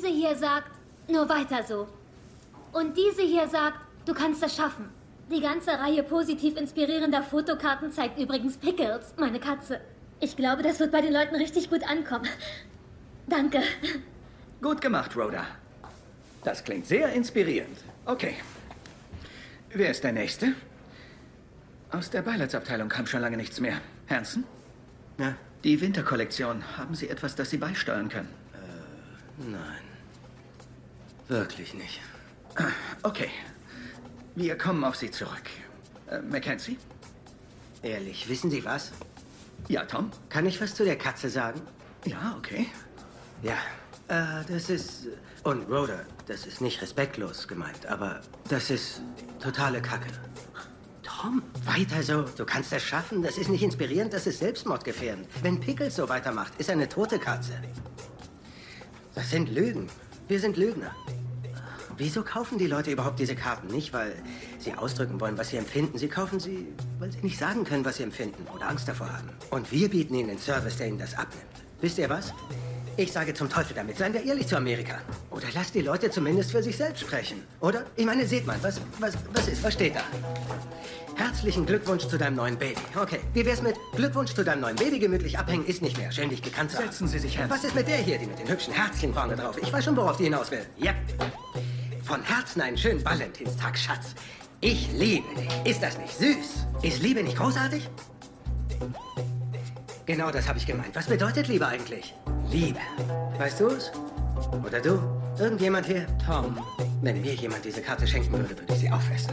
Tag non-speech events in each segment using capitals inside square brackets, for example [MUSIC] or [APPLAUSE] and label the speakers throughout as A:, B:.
A: diese hier sagt, nur weiter so. Und diese hier sagt, du kannst das schaffen. Die ganze Reihe positiv inspirierender Fotokarten zeigt übrigens Pickles, meine Katze. Ich glaube, das wird bei den Leuten richtig gut ankommen. [LAUGHS] Danke.
B: Gut gemacht, Rhoda. Das klingt sehr inspirierend. Okay. Wer ist der Nächste? Aus der Beileidsabteilung kam schon lange nichts mehr. Hansen?
C: Ja?
B: Die Winterkollektion. Haben Sie etwas, das Sie beisteuern können?
C: Äh, nein. Wirklich nicht.
B: Okay. Wir kommen auf Sie zurück. Äh, Mackenzie?
C: Ehrlich, wissen Sie was?
B: Ja, Tom?
C: Kann ich was zu der Katze sagen?
B: Ja, okay.
C: Ja, äh, das ist. Und Rhoda, das ist nicht respektlos gemeint, aber das ist totale Kacke. Tom, weiter so. Du kannst das schaffen. Das ist nicht inspirierend, das ist selbstmordgefährdend. Wenn Pickles so weitermacht, ist er eine tote Katze. Das sind Lügen. Wir sind Lügner. Wieso kaufen die Leute überhaupt diese Karten? Nicht, weil sie ausdrücken wollen, was sie empfinden. Sie kaufen sie, weil sie nicht sagen können, was sie empfinden oder Angst davor haben. Und wir bieten ihnen einen Service, der ihnen das abnimmt. Wisst ihr was? Ich sage zum Teufel damit, seien wir ehrlich zu Amerika. Oder lasst die Leute zumindest für sich selbst sprechen. Oder? Ich meine, seht mal, was, was, was ist, was steht da? Herzlichen Glückwunsch zu deinem neuen Baby. Okay, wie wär's mit Glückwunsch zu deinem neuen Baby? Gemütlich abhängen ist nicht mehr. Schön, dich gekannt haben.
B: Setzen Sie sich, Hans.
C: Was ist mit der hier, die mit den hübschen Herzchen vorne drauf? Ich weiß schon, worauf die hinaus will. Ja. Von Herzen einen schönen Valentinstag, Schatz. Ich liebe dich. Ist das nicht süß? Ist Liebe nicht großartig? Genau das habe ich gemeint. Was bedeutet Liebe eigentlich? Liebe. Weißt du es? Oder du? Irgendjemand hier?
B: Tom.
C: Wenn mir jemand diese Karte schenken würde, würde ich sie aufessen.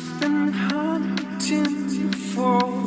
D: I've been hunting for